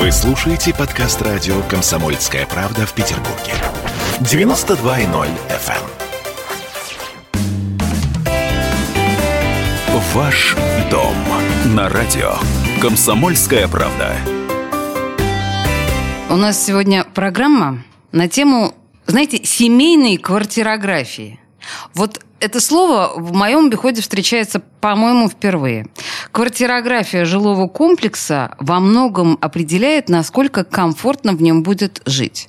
Вы слушаете подкаст радио «Комсомольская правда» в Петербурге. 92.0 FM. эм. Ваш дом на радио «Комсомольская правда». У нас сегодня программа на тему, знаете, семейной квартирографии. Вот это слово в моем обиходе встречается, по-моему, впервые. Квартирография жилого комплекса во многом определяет, насколько комфортно в нем будет жить.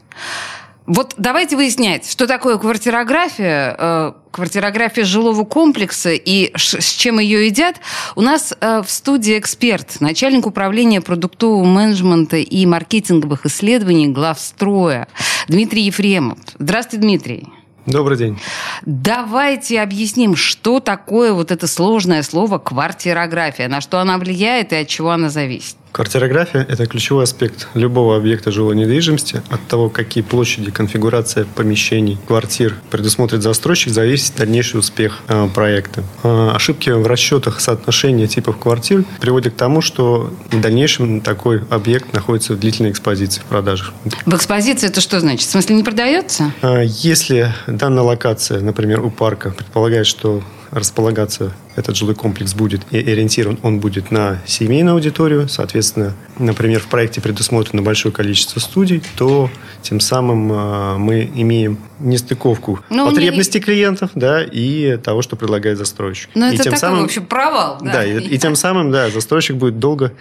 Вот давайте выяснять, что такое квартирография, э, квартирография жилого комплекса и ш, с чем ее едят. У нас э, в студии эксперт, начальник управления продуктового менеджмента и маркетинговых исследований главстроя Дмитрий Ефремов. Здравствуйте, Дмитрий. Добрый день. Давайте объясним, что такое вот это сложное слово квартирография, на что она влияет и от чего она зависит. Квартирография – это ключевой аспект любого объекта жилой недвижимости. От того, какие площади, конфигурация помещений, квартир предусмотрит застройщик, зависит дальнейший успех э, проекта. Э, ошибки в расчетах соотношения типов квартир приводят к тому, что в дальнейшем такой объект находится в длительной экспозиции в продажах. В экспозиции это что значит? В смысле не продается? Э, если данная локация, например, у парка, предполагает, что располагаться этот жилой комплекс будет и ориентирован, он будет на семейную аудиторию, соответственно, например, в проекте предусмотрено большое количество студий, то тем самым э, мы имеем нестыковку Ну, потребностей клиентов, да, и того, что предлагает застройщик. Ну, и это тем такой, самым, в общем, провал. Да, да, и, и тем самым, да, застройщик будет долго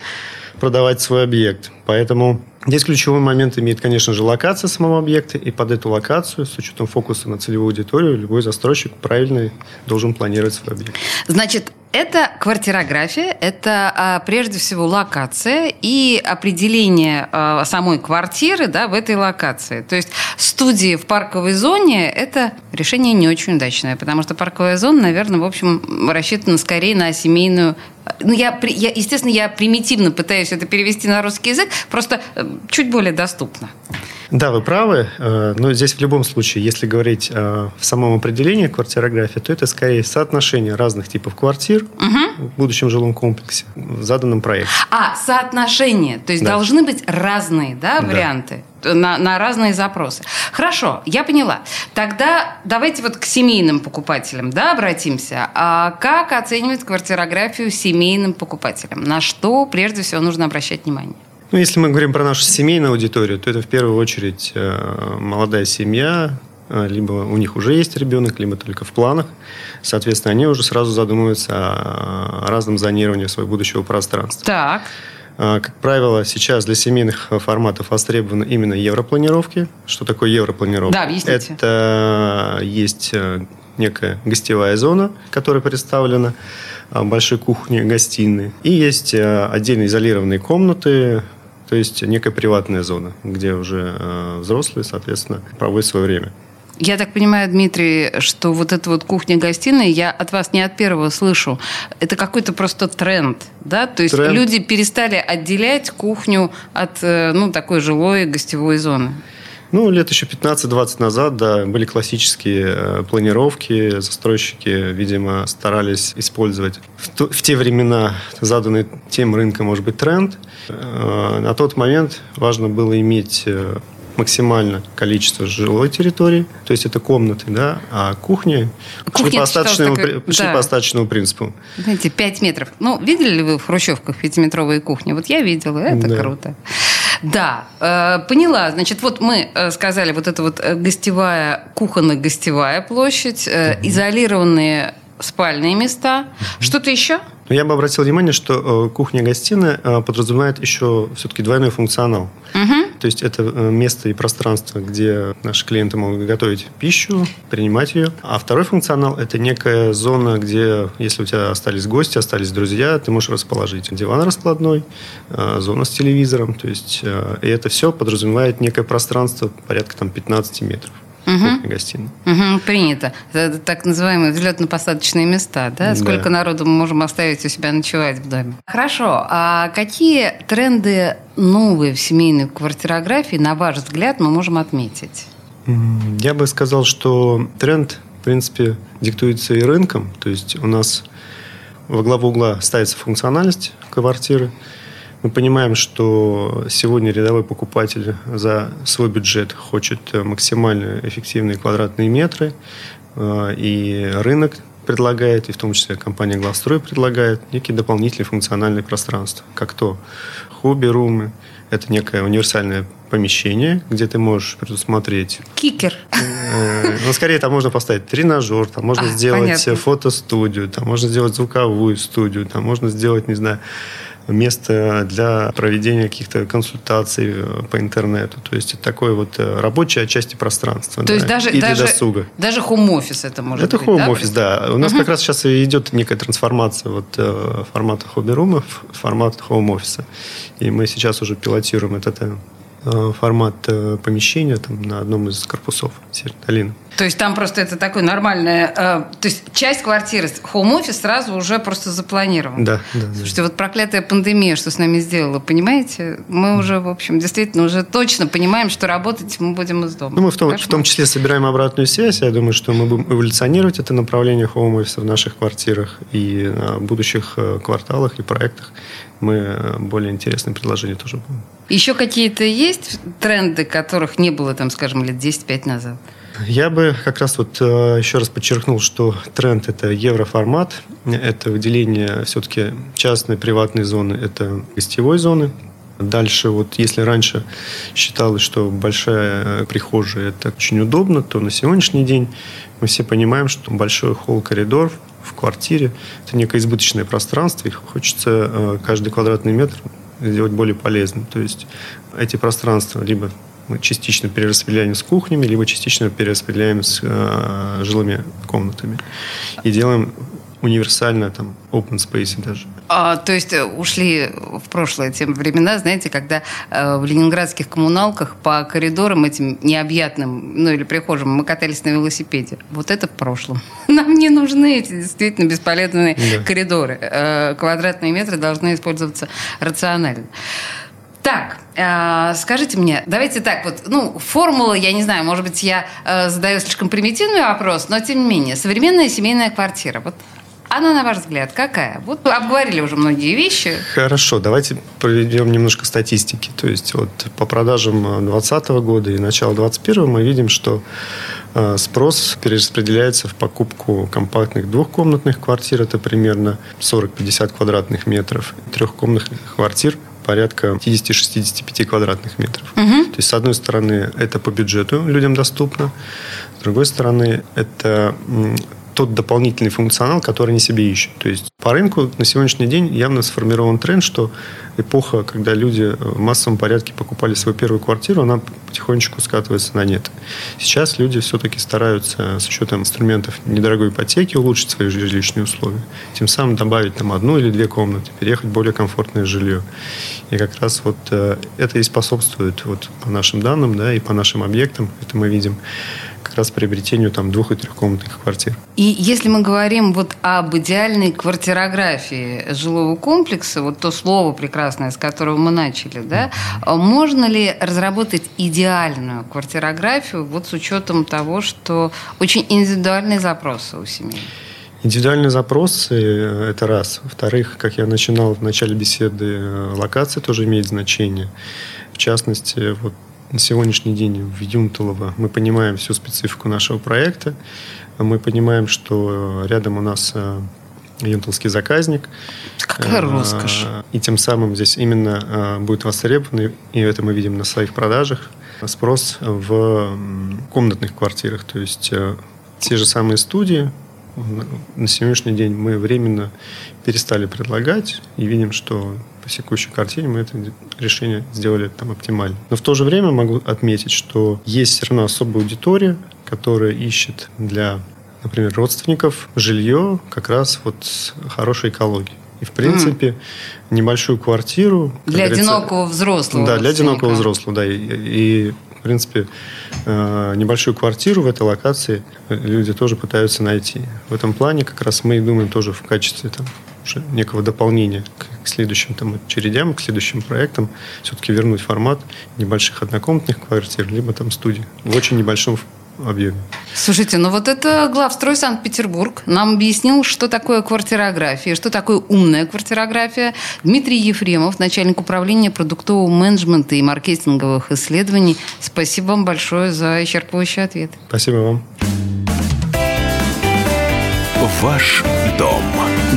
продавать свой объект. Поэтому здесь ключевой момент имеет, конечно же, локация самого объекта. И под эту локацию, с учетом фокуса на целевую аудиторию, любой застройщик правильно должен планировать свой объект. Значит, это квартирография, это а, прежде всего локация и определение а, самой квартиры да, в этой локации. То есть студии в парковой зоне – это решение не очень удачное, потому что парковая зона, наверное, в общем, рассчитана скорее на семейную ну, я, я, естественно, я примитивно пытаюсь это перевести на русский язык, просто э, чуть более доступно. Да, вы правы. Э, Но здесь в любом случае, если говорить э, в самом определении квартирографии, то это скорее соотношение разных типов квартир в будущем жилом комплексе в заданном проекте. А, соотношение. То есть Да. должны быть разные да, Да. варианты на, на разные запросы. Хорошо, я поняла. Тогда давайте вот к семейным покупателям да, обратимся. А как оценивать квартирографию семейным покупателям? На что прежде всего нужно обращать внимание? Ну, если мы говорим про нашу семейную аудиторию, то это в первую очередь э, молодая семья, э, либо у них уже есть ребенок, либо только в планах. Соответственно, они уже сразу задумываются о, разном зонировании своего будущего пространства. Так. А, Как правило, сейчас для семейных форматов востребованы именно европланировки. Что такое европланировка? Да, объясните. Это есть э, некая гостевая зона, которая представлена большой кухней, гостиной. И есть отдельно изолированные комнаты, то есть некая приватная зона, где уже э, взрослые, соответственно, проводят свое время. Я так понимаю, Дмитрий, что вот эта вот кухня-гостиная, я от вас не от первого слышу, это какой-то просто тренд, да? То есть Тренд. люди перестали отделять кухню от, э, ну, такой жилой гостевой зоны. Ну, лет еще 15-20 назад, да, были классические э, планировки. Застройщики, видимо, старались использовать в, то- в те времена заданный тем рынка, может быть, тренд. Э, На тот момент важно было иметь э, максимально количество жилой территории, то есть это комнаты, да, а кухни Кухня, шли, по остаточному, такой- шли да. по остаточному принципу. Знаете, 5 метров. Ну, видели ли вы в хрущевках пятиметровые кухни? Вот я видела, это Да. круто. Да, э, поняла. Значит, вот мы э, сказали, вот это вот э, гостевая, кухонно-гостевая площадь, э, изолированные спальные места. Что-то еще? Но я бы обратил внимание, что кухня-гостиная подразумевает еще все-таки двойной функционал. То есть это э, место и пространство, где наши клиенты могут готовить пищу, принимать ее. А второй функционал – это некая зона, где, если у тебя остались гости, остались друзья, ты можешь расположить диван раскладной, э, зона с телевизором. То есть э, и это все подразумевает некое пространство порядка там, 15 метров. Кухня-гостиная. Мгм, принято. Это так называемые взлетно-посадочные места, да? Да. Сколько народу мы можем оставить у себя ночевать в доме? Хорошо. А какие тренды новые в семейной квартирографии, на ваш взгляд, мы можем отметить? Я бы сказал, что тренд, в принципе, диктуется и рынком. То есть у нас во главу угла ставится функциональность квартиры. Мы понимаем, что сегодня рядовой покупатель за свой бюджет хочет максимально эффективные квадратные метры, э, и рынок предлагает, и в том числе компания Главстрой предлагает некие дополнительные функциональные пространства, как то хобби-румы, это некое универсальное помещение, где ты можешь предусмотреть... Кикер. Э, ну, скорее, там можно поставить тренажер, там можно а, сделать понятно. фотостудию, там можно сделать звуковую студию, там можно сделать, не знаю, место для проведения каких-то консультаций э, по интернету. То есть это такое вот э, рабочее отчасти пространство. То да, есть даже, и даже, досуга. Даже хом-офис это может это быть, Это хом-офис, да? да. У нас угу. как раз сейчас идет некая трансформация вот формата хобби-рума в формат хом-офиса. И мы сейчас уже пилотируем этот формат э, помещения там, на одном из корпусов Северной То есть там просто это такое нормальное... Э, то есть часть квартиры, хоум-офис сразу уже просто запланирован. Да, да. Слушайте, вот проклятая пандемия, что с нами сделала, понимаете? Мы уже, в общем, действительно уже точно понимаем, что работать мы будем из дома. Ну, мы в том, в том числе собираем обратную связь. Я думаю, что мы будем эволюционировать это направление хоум-офиса в наших квартирах и в будущих кварталах и проектах мы более интересные предложения тоже будем. Еще какие-то есть тренды, которых не было, там, скажем, лет 10-5 назад? Я бы как раз вот э, еще раз подчеркнул, что тренд – это евроформат, это выделение все-таки частной приватной зоны, это гостевой зоны. Дальше, вот если раньше считалось, что большая прихожая – это очень удобно, то на сегодняшний день мы все понимаем, что большой холл-коридор в квартире. Это некое избыточное пространство, и хочется э, каждый квадратный метр сделать более полезным. То есть эти пространства либо мы частично перераспределяем с кухнями, либо частично перераспределяем с э, жилыми комнатами. И делаем универсально, там, open space даже. А, то есть э, ушли в прошлое те времена, знаете, когда э, в ленинградских коммуналках по коридорам этим необъятным, ну или прихожим мы катались на велосипеде. Вот это в прошлом. Нам не нужны эти действительно бесполезные да. коридоры. Э, квадратные метры должны использоваться рационально. Так, э, скажите мне, давайте так, вот, ну, формула, я не знаю, может быть, я э, задаю слишком примитивный вопрос, но тем не менее, современная семейная квартира. Вот она, на ваш взгляд, какая? Вот обговорили уже многие вещи. Хорошо, давайте проведем немножко статистики. То есть вот по продажам 2020 года и начала 2021 мы видим, что э, спрос перераспределяется в покупку компактных двухкомнатных квартир. Это примерно 40-50 квадратных метров. Трехкомнатных квартир порядка 50-65 квадратных метров. Угу. То есть, с одной стороны, это по бюджету людям доступно. С другой стороны, это тот дополнительный функционал, который они себе ищут. То есть по рынку на сегодняшний день явно сформирован тренд, что эпоха, когда люди в массовом порядке покупали свою первую квартиру, она потихонечку скатывается на нет. Сейчас люди все-таки стараются с учетом инструментов недорогой ипотеки улучшить свои жилищные условия. Тем самым добавить там одну или две комнаты, переехать в более комфортное жилье. И как раз вот э, это и способствует вот по нашим данным, да, и по нашим объектам, это мы видим, как раз приобретению там двух- и трехкомнатных квартир. И если мы говорим вот об идеальной квартирографии жилого комплекса, вот то слово прекрасное, с которого мы начали, да, можно ли разработать идеальную квартирографию вот с учетом того, что очень индивидуальные запросы у семей? Индивидуальные запросы – это раз. Во-вторых, как я начинал в начале беседы, э, локация тоже имеет значение. В частности, вот на сегодняшний день в Юнтулово мы понимаем всю специфику нашего проекта. Мы понимаем, что рядом у нас э, юнтовский заказник. Какая э, роскошь. И тем самым здесь именно э, будет востребован, и это мы видим на своих продажах, спрос в комнатных квартирах. То есть те же самые студии на сегодняшний день мы временно перестали предлагать и видим, что по секущей картине мы это решение сделали там оптимально. Но в то же время могу отметить, что есть все равно особая аудитория, которая ищет для, например, родственников жилье как раз вот с хорошей экологией. И, в принципе, mm. небольшую квартиру... Для одинокого взрослого. Да, для одинокого взрослого, да. И, и в принципе, э, небольшую квартиру в этой локации люди тоже пытаются найти. В этом плане как раз мы и думаем тоже в качестве там, уже некого дополнения к следующим там, очередям, к следующим проектам, все-таки вернуть формат небольших однокомнатных квартир, либо там студий в очень небольшом объеме. Слушайте, ну вот это главстрой Санкт-Петербург нам объяснил, что такое квартирография, что такое умная квартирография. Дмитрий Ефремов, начальник управления продуктового менеджмента и маркетинговых исследований. Спасибо вам большое за исчерпывающий ответ. Спасибо вам. Ваш дом